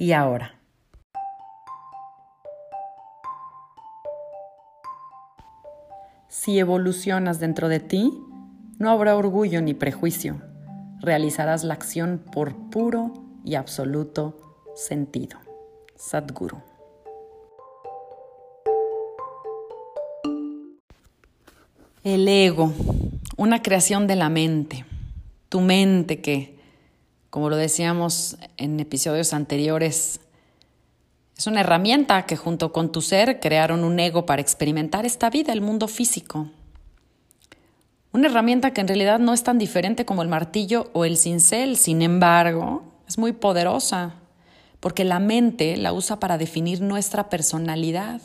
y ahora. Si evolucionas dentro de ti, no habrá orgullo ni prejuicio. Realizarás la acción por puro y absoluto sentido. Sadhguru. El ego, una creación de la mente. Tu mente que como lo decíamos en episodios anteriores, es una herramienta que junto con tu ser crearon un ego para experimentar esta vida, el mundo físico. Una herramienta que en realidad no es tan diferente como el martillo o el cincel, sin embargo, es muy poderosa, porque la mente la usa para definir nuestra personalidad.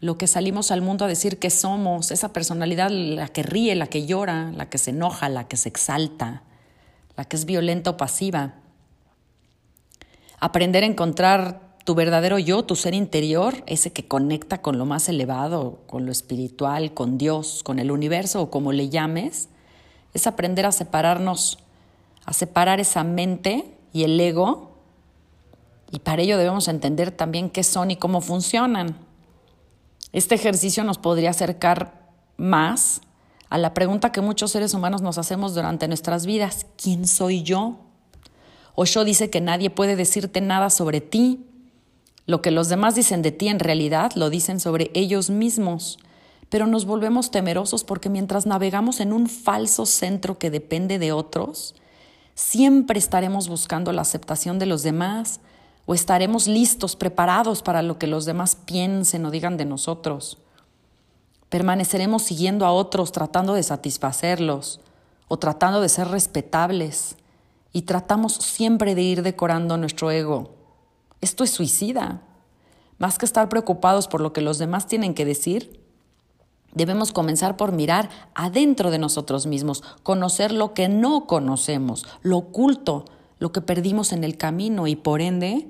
Lo que salimos al mundo a decir que somos, esa personalidad, la que ríe, la que llora, la que se enoja, la que se exalta, la que es violenta o pasiva. Aprender a encontrar tu verdadero yo, tu ser interior, ese que conecta con lo más elevado, con lo espiritual, con Dios, con el universo o como le llames, es aprender a separarnos, a separar esa mente y el ego. Y para ello debemos entender también qué son y cómo funcionan. Este ejercicio nos podría acercar más a la pregunta que muchos seres humanos nos hacemos durante nuestras vidas, ¿quién soy yo? Osho dice que nadie puede decirte nada sobre ti. Lo que los demás dicen de ti en realidad lo dicen sobre ellos mismos. Pero nos volvemos temerosos porque mientras navegamos en un falso centro que depende de otros, siempre estaremos buscando la aceptación de los demás o estaremos listos, preparados para lo que los demás piensen o digan de nosotros. Permaneceremos siguiendo a otros tratando de satisfacerlos o tratando de ser respetables y tratamos siempre de ir decorando nuestro ego. Esto es suicida. Más que estar preocupados por lo que los demás tienen que decir, debemos comenzar por mirar adentro de nosotros mismos, conocer lo que no conocemos, lo oculto, lo que perdimos en el camino y por ende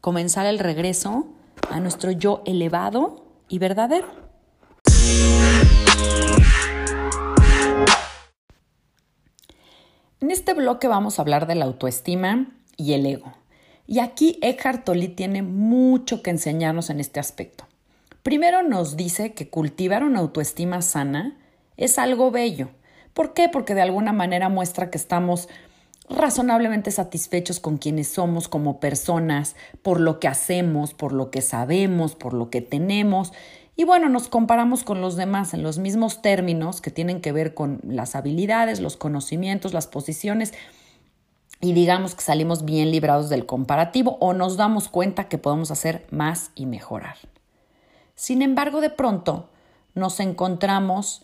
comenzar el regreso a nuestro yo elevado y verdadero. En este bloque vamos a hablar de la autoestima y el ego. Y aquí Eckhart Tolle tiene mucho que enseñarnos en este aspecto. Primero nos dice que cultivar una autoestima sana es algo bello. ¿Por qué? Porque de alguna manera muestra que estamos razonablemente satisfechos con quienes somos como personas, por lo que hacemos, por lo que sabemos, por lo que tenemos y bueno, nos comparamos con los demás en los mismos términos que tienen que ver con las habilidades, los conocimientos, las posiciones y digamos que salimos bien librados del comparativo o nos damos cuenta que podemos hacer más y mejorar. Sin embargo, de pronto nos encontramos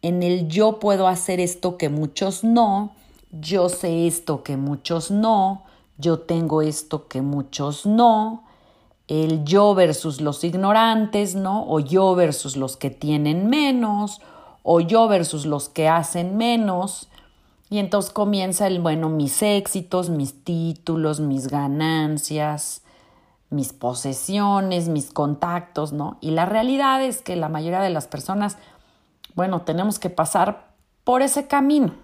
en el yo puedo hacer esto que muchos no, yo sé esto que muchos no, yo tengo esto que muchos no, el yo versus los ignorantes, ¿no? O yo versus los que tienen menos, o yo versus los que hacen menos. Y entonces comienza el, bueno, mis éxitos, mis títulos, mis ganancias, mis posesiones, mis contactos, ¿no? Y la realidad es que la mayoría de las personas, bueno, tenemos que pasar por ese camino.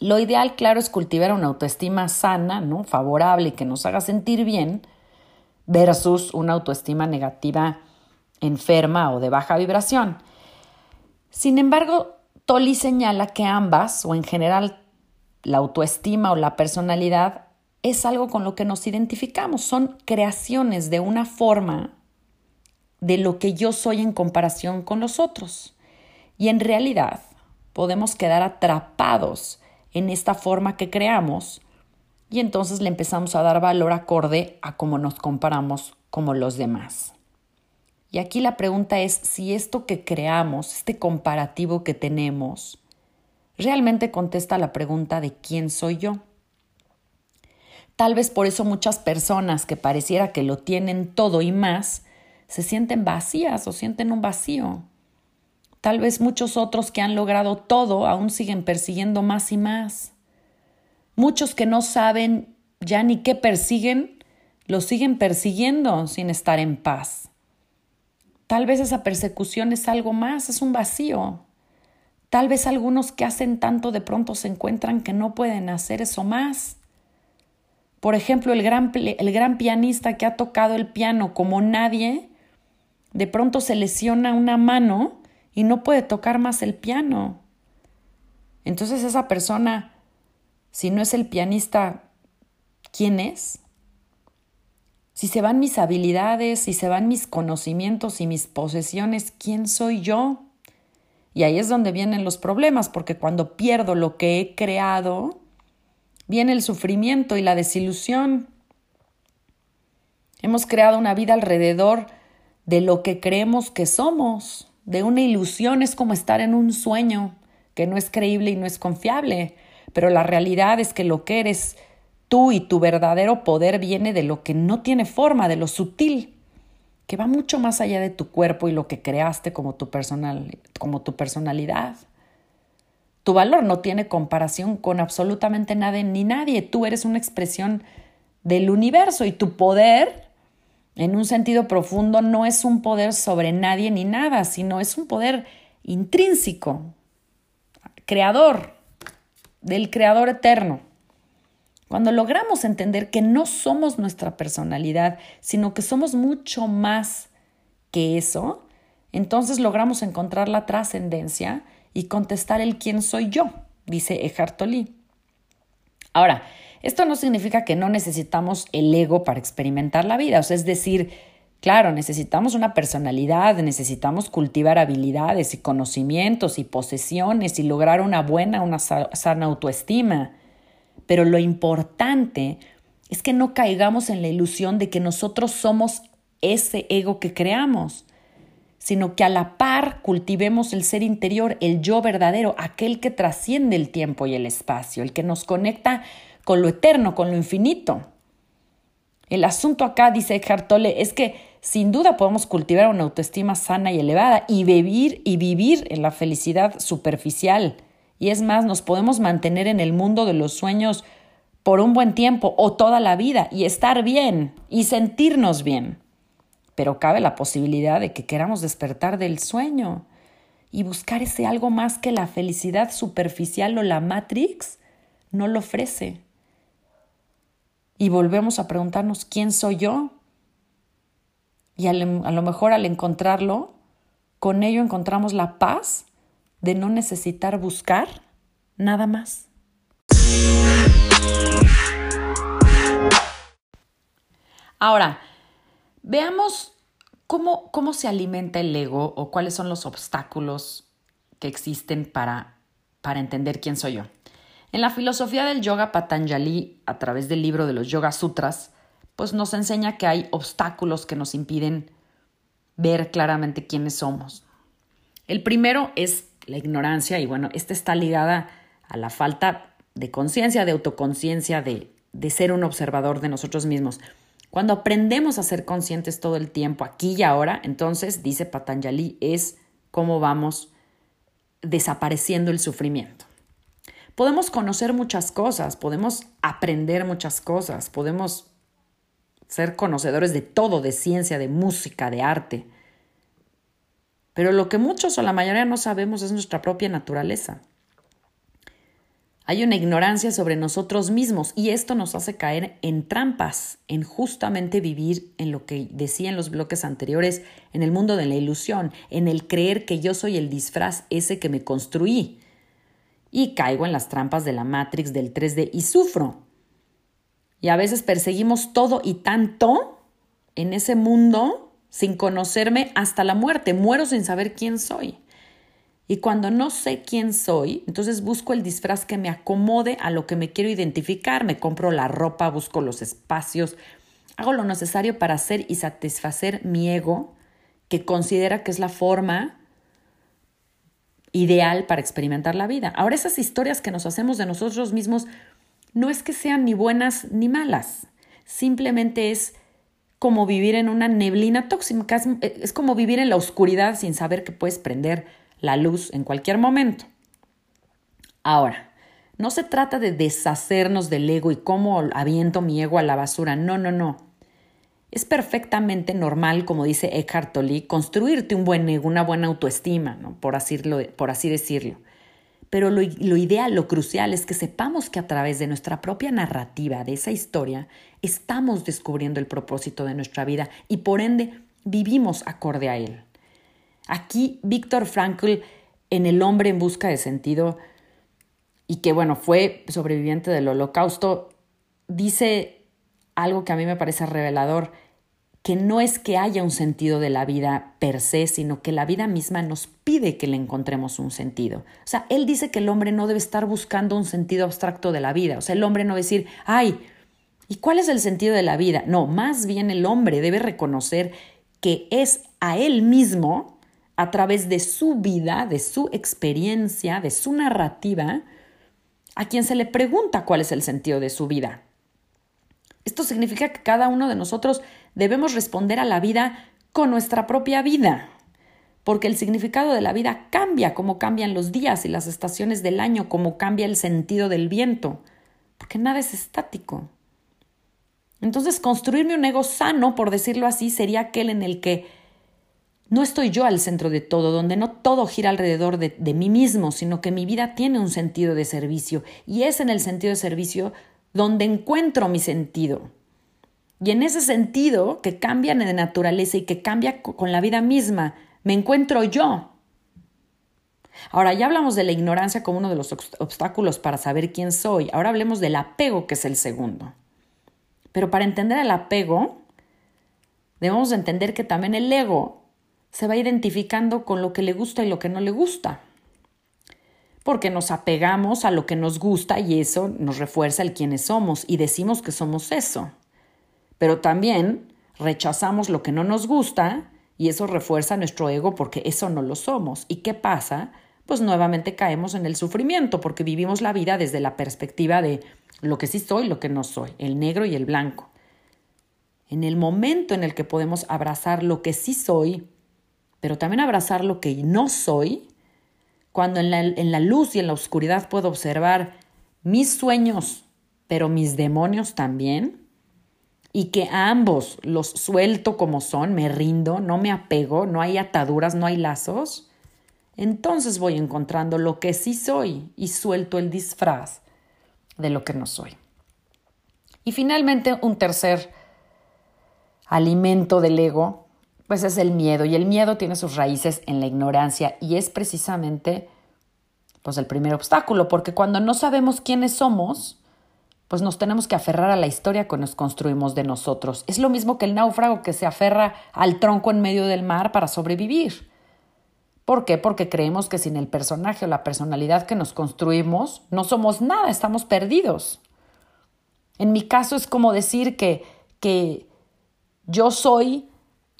Lo ideal, claro, es cultivar una autoestima sana, ¿no? Favorable y que nos haga sentir bien, versus una autoestima negativa enferma o de baja vibración. Sin embargo, Tolly señala que ambas, o en general la autoestima o la personalidad, es algo con lo que nos identificamos, son creaciones de una forma de lo que yo soy en comparación con los otros. Y en realidad podemos quedar atrapados en esta forma que creamos y entonces le empezamos a dar valor acorde a cómo nos comparamos como los demás. Y aquí la pregunta es si esto que creamos, este comparativo que tenemos, realmente contesta la pregunta de quién soy yo. Tal vez por eso muchas personas que pareciera que lo tienen todo y más, se sienten vacías o sienten un vacío. Tal vez muchos otros que han logrado todo aún siguen persiguiendo más y más. Muchos que no saben ya ni qué persiguen, lo siguen persiguiendo sin estar en paz. Tal vez esa persecución es algo más, es un vacío. Tal vez algunos que hacen tanto de pronto se encuentran que no pueden hacer eso más. Por ejemplo, el gran, el gran pianista que ha tocado el piano como nadie, de pronto se lesiona una mano y no puede tocar más el piano. Entonces esa persona, si no es el pianista, ¿quién es? Si se van mis habilidades, si se van mis conocimientos y mis posesiones, ¿quién soy yo? Y ahí es donde vienen los problemas, porque cuando pierdo lo que he creado, viene el sufrimiento y la desilusión. Hemos creado una vida alrededor de lo que creemos que somos, de una ilusión, es como estar en un sueño que no es creíble y no es confiable, pero la realidad es que lo que eres tú y tu verdadero poder viene de lo que no tiene forma, de lo sutil, que va mucho más allá de tu cuerpo y lo que creaste como tu, personal, como tu personalidad. Tu valor no tiene comparación con absolutamente nada ni nadie. Tú eres una expresión del universo y tu poder, en un sentido profundo, no es un poder sobre nadie ni nada, sino es un poder intrínseco, creador, del creador eterno. Cuando logramos entender que no somos nuestra personalidad, sino que somos mucho más que eso, entonces logramos encontrar la trascendencia y contestar el quién soy yo, dice Eckhart Tolle. Ahora, esto no significa que no necesitamos el ego para experimentar la vida, o sea, es decir, claro, necesitamos una personalidad, necesitamos cultivar habilidades y conocimientos y posesiones y lograr una buena, una sana autoestima. Pero lo importante es que no caigamos en la ilusión de que nosotros somos ese ego que creamos sino que a la par cultivemos el ser interior, el yo verdadero, aquel que trasciende el tiempo y el espacio, el que nos conecta con lo eterno, con lo infinito. El asunto acá, dice Eckhart Tolle, es que sin duda podemos cultivar una autoestima sana y elevada y vivir y vivir en la felicidad superficial. Y es más, nos podemos mantener en el mundo de los sueños por un buen tiempo o toda la vida y estar bien y sentirnos bien pero cabe la posibilidad de que queramos despertar del sueño y buscar ese algo más que la felicidad superficial o la Matrix no lo ofrece. Y volvemos a preguntarnos quién soy yo. Y a lo mejor al encontrarlo, con ello encontramos la paz de no necesitar buscar nada más. Ahora, Veamos cómo, cómo se alimenta el ego o cuáles son los obstáculos que existen para, para entender quién soy yo. En la filosofía del yoga Patanjali, a través del libro de los Yoga Sutras, pues nos enseña que hay obstáculos que nos impiden ver claramente quiénes somos. El primero es la ignorancia y bueno, esta está ligada a la falta de conciencia, de autoconciencia, de, de ser un observador de nosotros mismos. Cuando aprendemos a ser conscientes todo el tiempo, aquí y ahora, entonces, dice Patanjali, es cómo vamos desapareciendo el sufrimiento. Podemos conocer muchas cosas, podemos aprender muchas cosas, podemos ser conocedores de todo, de ciencia, de música, de arte. Pero lo que muchos o la mayoría no sabemos es nuestra propia naturaleza. Hay una ignorancia sobre nosotros mismos y esto nos hace caer en trampas, en justamente vivir en lo que decía en los bloques anteriores, en el mundo de la ilusión, en el creer que yo soy el disfraz ese que me construí. Y caigo en las trampas de la Matrix del 3D y sufro. Y a veces perseguimos todo y tanto en ese mundo sin conocerme hasta la muerte. Muero sin saber quién soy. Y cuando no sé quién soy, entonces busco el disfraz que me acomode a lo que me quiero identificar, me compro la ropa, busco los espacios, hago lo necesario para hacer y satisfacer mi ego, que considera que es la forma ideal para experimentar la vida. Ahora esas historias que nos hacemos de nosotros mismos no es que sean ni buenas ni malas, simplemente es como vivir en una neblina tóxica, es, como vivir en la oscuridad sin saber que puedes prender la luz en cualquier momento. Ahora, no se trata de deshacernos del ego y cómo aviento mi ego a la basura, no, no, no. Es perfectamente normal, como dice Eckhart Tolle, construirte un buen ego, una buena autoestima, así, por así decirlo. Pero lo, lo ideal, lo crucial es que sepamos que a través de nuestra propia narrativa, de esa historia, estamos descubriendo el propósito de nuestra vida y por ende vivimos acorde a él. Aquí Víctor Frankl, en El hombre en busca de sentido, y que bueno, fue sobreviviente del holocausto, dice algo que a mí me parece revelador que no es que haya un sentido de la vida per se, sino que la vida misma nos pide que le encontremos un sentido. O sea, él dice que el hombre no debe estar buscando un sentido abstracto de la vida. O sea, el hombre no debe decir, ay, ¿y cuál es el sentido de la vida? No, más bien el hombre debe reconocer que es a él mismo, a través de su vida, de su experiencia, de su narrativa, a quien se le pregunta cuál es el sentido de su vida. Esto significa que cada uno de nosotros debemos responder a la vida con nuestra propia vida, porque el significado de la vida cambia como cambian los días y las estaciones del año, como cambia el sentido del viento, porque nada es estático. Entonces, construirme un ego sano, por decirlo así, sería aquel en el que no estoy yo al centro de todo, donde no todo gira alrededor de, de, mí mismo, sino que mi vida tiene un sentido de servicio y es en el sentido de servicio donde encuentro mi sentido. Y en ese sentido, que cambia de naturaleza y que cambia con la vida misma, me encuentro yo. Ahora ya hablamos de la ignorancia como uno de los obstáculos para saber quién soy. Ahora hablemos del apego, que es el segundo. Pero para entender el apego, debemos entender que también el ego se va identificando con lo que le gusta y lo que no le gusta. Porque nos apegamos a lo que nos gusta y eso nos refuerza el quiénes somos y decimos que somos eso pero también rechazamos lo que no nos gusta y eso refuerza nuestro ego porque eso no lo somos. ¿Y qué pasa? Pues nuevamente caemos en el sufrimiento porque vivimos la vida desde la perspectiva de lo que sí soy lo que no soy, el negro y el blanco. En el momento en el que podemos abrazar lo que sí soy, pero también abrazar lo que no soy, cuando en la, luz y en la oscuridad puedo observar mis sueños, pero mis demonios también, y que ambos los suelto como son, me rindo, no me apego, no hay ataduras, no hay lazos, entonces voy encontrando lo que sí soy y suelto el disfraz de lo que no soy. Y finalmente, un tercer alimento del ego, pues es el miedo. Y el miedo tiene sus raíces en la ignorancia y es precisamente pues el primer obstáculo, porque cuando no sabemos quiénes somos, pues nos tenemos que aferrar a la historia que nos construimos de nosotros. Es lo mismo que el náufrago que se aferra al tronco en medio del mar para sobrevivir. ¿Por qué? Porque creemos que sin el personaje o la personalidad que nos construimos, no somos nada, estamos perdidos. En mi caso es como decir que, que yo soy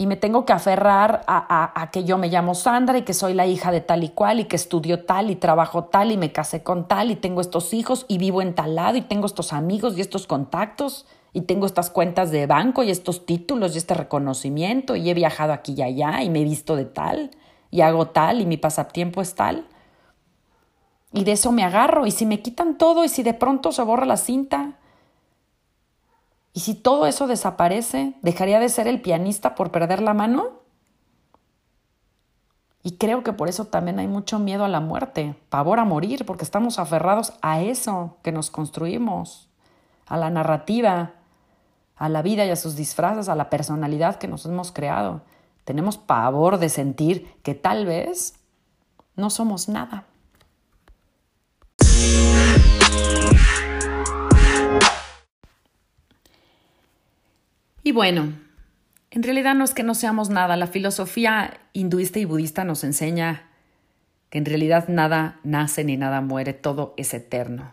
y me tengo que aferrar a, que yo me llamo Sandra y que soy la hija de tal y cual y que estudio tal y trabajo tal y me casé con tal y tengo estos hijos y vivo en tal lado y tengo estos amigos y estos contactos y tengo estas cuentas de banco y estos títulos y este reconocimiento y he viajado aquí y allá y me he visto de tal y hago tal y mi pasatiempo es tal. Y de eso me agarro y si me quitan todo y si de pronto se borra la cinta ¿Y si todo eso desaparece, dejaría de ser el pianista por perder la mano? Y creo que por eso también hay mucho miedo a la muerte, pavor a morir, porque estamos aferrados a eso que nos construimos, a la narrativa, a la vida y a sus disfraces, a la personalidad que nos hemos creado. Tenemos pavor de sentir que tal vez no somos nada. Y bueno, en realidad no es que no seamos nada. La filosofía hinduista y budista nos enseña que en realidad nada nace ni nada muere, todo es eterno.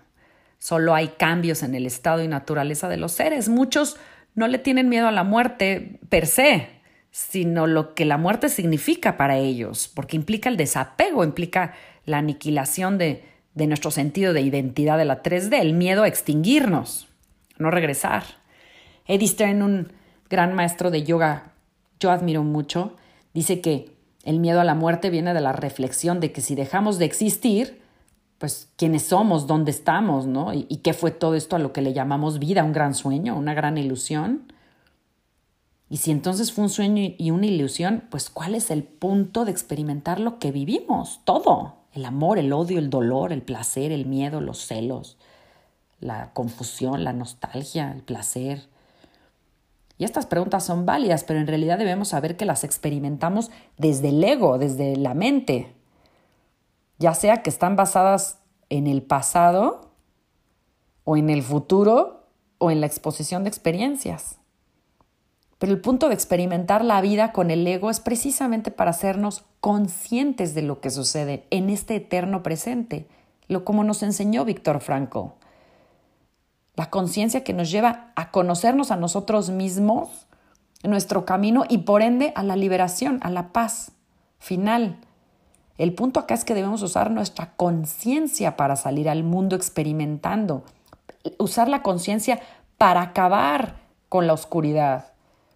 Solo hay cambios en el estado y naturaleza de los seres. Muchos no le tienen miedo a la muerte per se, sino lo que la muerte significa para ellos, porque implica el desapego, implica la aniquilación de, nuestro sentido de identidad de la 3D, el miedo a extinguirnos, no regresar. Eddie Stern, un gran maestro de yoga, yo admiro mucho, dice que el miedo a la muerte viene de la reflexión de que si dejamos de existir, pues quiénes somos, dónde estamos, ¿no? Y, qué fue todo esto a lo que le llamamos vida, un gran sueño, una gran ilusión. Y si entonces fue un sueño y una ilusión, pues ¿cuál es el punto de experimentar lo que vivimos? Todo. El amor, el odio, el dolor, el placer, el miedo, los celos, la confusión, la nostalgia, el placer. Y estas preguntas son válidas, pero en realidad debemos saber que las experimentamos desde el ego, desde la mente, ya sea que están basadas en el pasado o en el futuro o en la exposición de experiencias. Pero el punto de experimentar la vida con el ego es precisamente para hacernos conscientes de lo que sucede en este eterno presente, lo como nos enseñó Víctor Franco. La conciencia que nos lleva a conocernos a nosotros mismos, nuestro camino y por ende a la liberación, a la paz final. El punto acá es que debemos usar nuestra conciencia para salir al mundo experimentando, usar la conciencia para acabar con la oscuridad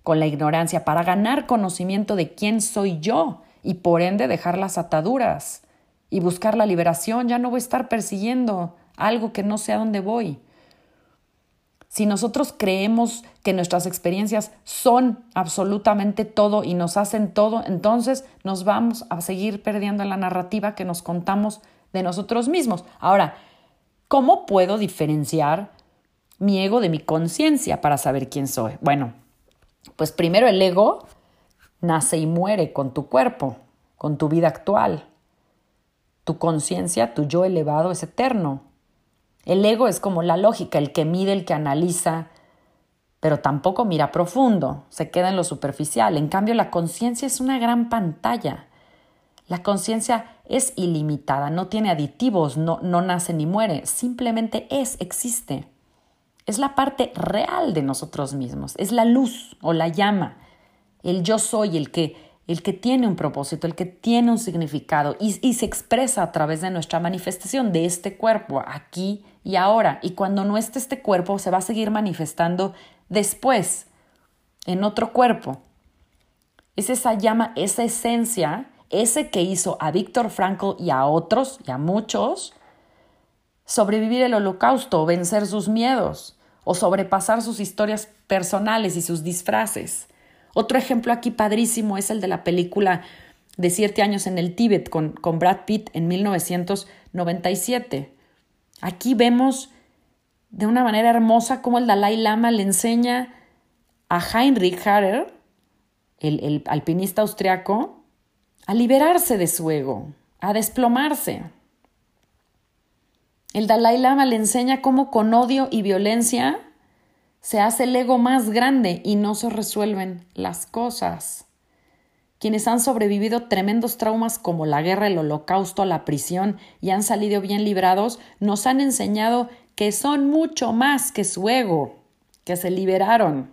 con la ignorancia para ganar conocimiento de quién soy yo y por ende dejar las ataduras y buscar la liberación. Ya no voy a estar persiguiendo algo que no sé a dónde voy. Si nosotros creemos que nuestras experiencias son absolutamente todo y nos hacen todo, entonces nos vamos a seguir perdiendo la narrativa que nos contamos de nosotros mismos. Ahora, ¿cómo puedo diferenciar mi ego de mi conciencia para saber quién soy? Bueno, pues primero el ego nace y muere con tu cuerpo, con tu vida actual. Tu conciencia, tu yo elevado es eterno. El ego es como la lógica, el que mide, el que analiza, pero tampoco mira profundo, se queda en lo superficial. En cambio, la conciencia es una gran pantalla. La conciencia es ilimitada, no tiene aditivos, no, no nace ni muere, simplemente es, existe es la parte real de nosotros mismos, es la luz o la llama, el yo soy, el que, el que tiene un propósito, el que tiene un significado y, se expresa a través de nuestra manifestación de este cuerpo, aquí y ahora. Y cuando no esté este cuerpo, se va a seguir manifestando después, en otro cuerpo. Es esa llama, esa esencia, ese que hizo a Víctor Frankl y a otros, y a muchos, sobrevivir el holocausto, vencer sus miedos, o sobrepasar sus historias personales y sus disfraces. Otro ejemplo aquí padrísimo es el de la película de siete años en el Tíbet con, Brad Pitt en 1997. Aquí vemos de una manera hermosa cómo el Dalai Lama le enseña a Heinrich Harrer, el, el alpinista austriaco, a liberarse de su ego, a desplomarse. El Dalai Lama le enseña cómo con odio y violencia se hace el ego más grande y no se resuelven las cosas. Quienes han sobrevivido tremendos traumas como la guerra, el holocausto, la prisión y han salido bien librados, nos han enseñado que son mucho más que su ego, que se liberaron,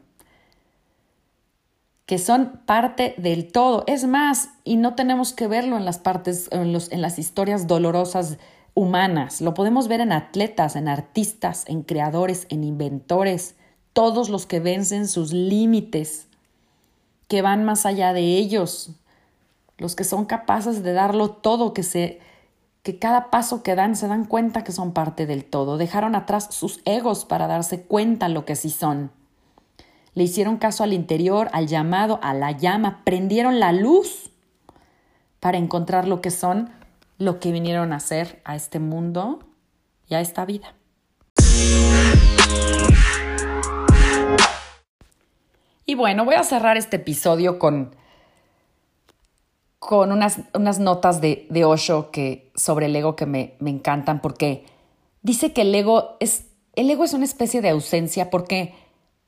que son parte del todo. Es más, y no tenemos que verlo en las partes, en, los, en las historias dolorosas humanas. Lo podemos ver en atletas, en artistas, en creadores, en inventores, todos los que vencen sus límites, que van más allá de ellos, los que son capaces de darlo todo, que se que cada paso que dan se dan cuenta que son parte del todo, dejaron atrás sus egos para darse cuenta lo que sí son. Le hicieron caso al interior, al llamado, a la llama, prendieron la luz para encontrar lo que son lo que vinieron a hacer a este mundo y a esta vida. Y bueno, voy a cerrar este episodio con, con unas, unas notas de, de, Osho que, sobre el ego que me, me encantan porque dice que el ego, es, el ego es una especie de ausencia porque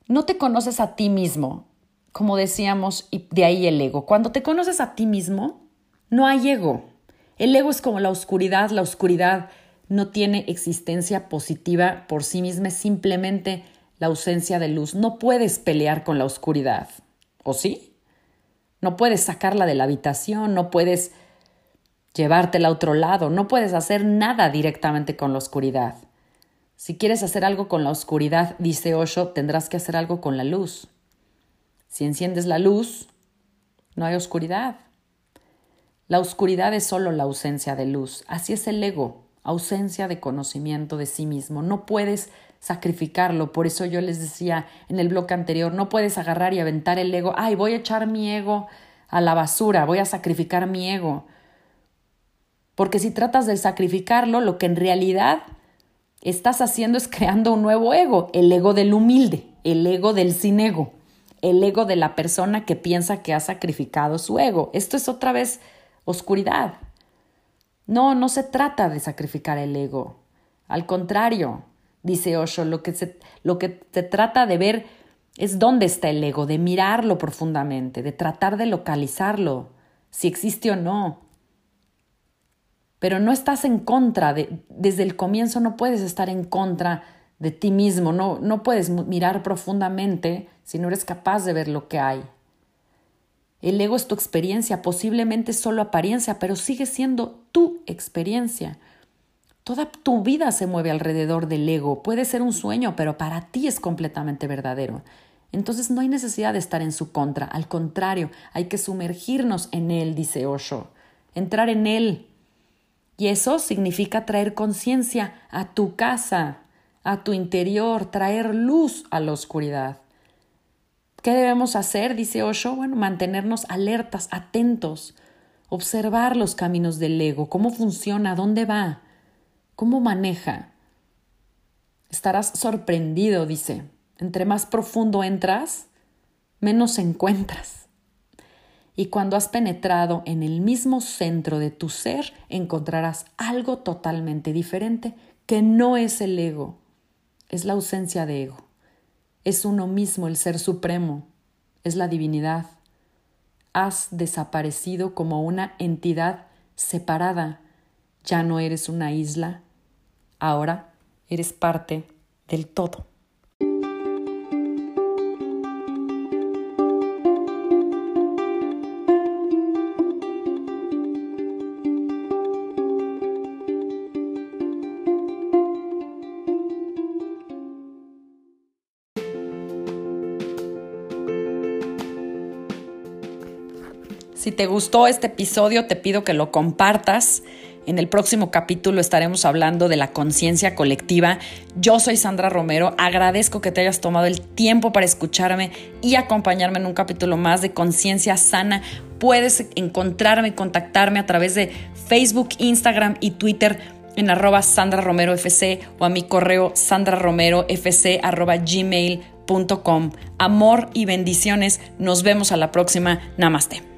no te conoces a ti mismo, como decíamos, y de ahí el ego. Cuando te conoces a ti mismo, no hay ego. El ego es como la oscuridad, la oscuridad no tiene existencia positiva por sí misma, es simplemente la ausencia de luz. No puedes pelear con la oscuridad, ¿o sí? No puedes sacarla de la habitación, no puedes llevártela a otro lado. No puedes hacer nada directamente con la oscuridad. Si quieres hacer algo con la oscuridad, dice Osho, tendrás que hacer algo con la luz. Si enciendes la luz, no hay oscuridad. La oscuridad es solo la ausencia de luz. Así es el ego, ausencia de conocimiento de sí mismo. No puedes sacrificarlo. Por eso yo les decía en el bloque anterior, no puedes agarrar y aventar el ego. Ay, voy a echar mi ego a la basura, voy a sacrificar mi ego. Porque si tratas de sacrificarlo, lo que en realidad estás haciendo es creando un nuevo ego, el ego del humilde, el ego del sin ego, el ego de la persona que piensa que ha sacrificado su ego. Esto es otra vez oscuridad. No, no se trata de sacrificar el ego. Al contrario, dice Osho, lo que se, lo que se trata de ver es dónde está el ego, de mirarlo profundamente, de tratar de localizarlo, si existe o no pero no estás en contra de, desde el comienzo no puedes estar en contra de ti mismo, no, no puedes mirar profundamente si no eres capaz de ver lo que hay. El ego es tu experiencia, posiblemente solo apariencia, pero sigue siendo tu experiencia. Toda tu vida se mueve alrededor del ego. Puede ser un sueño, pero para ti es completamente verdadero. Entonces no hay necesidad de estar en su contra. Al contrario, hay que sumergirnos en él, dice Osho. Entrar en él, y eso significa traer conciencia a tu casa, a tu interior, traer luz a la oscuridad. ¿Qué debemos hacer? Dice Osho. Bueno, mantenernos alertas, atentos, observar los caminos del ego, cómo funciona, dónde va, cómo maneja. Estarás sorprendido, dice. Entre más profundo entras, menos encuentras. Y cuando has penetrado en el mismo centro de tu ser, encontrarás algo totalmente diferente, que no es el ego, es la ausencia de ego. Es uno mismo, el ser supremo, es la divinidad. Has desaparecido como una entidad separada. Ya no eres una isla, ahora eres parte del todo. Si te gustó este episodio, te pido que lo compartas. En el próximo capítulo estaremos hablando de la conciencia colectiva. Yo soy Sandra Romero. Agradezco que te hayas tomado el tiempo para escucharme y acompañarme en un capítulo más de Conciencia Sana. Puedes encontrarme y contactarme a través de Facebook, Instagram y Twitter en arroba Sandra Romero FC o a mi correo sandraromerofc arroba gmail.com. Amor y bendiciones. Nos vemos a la próxima. Namaste.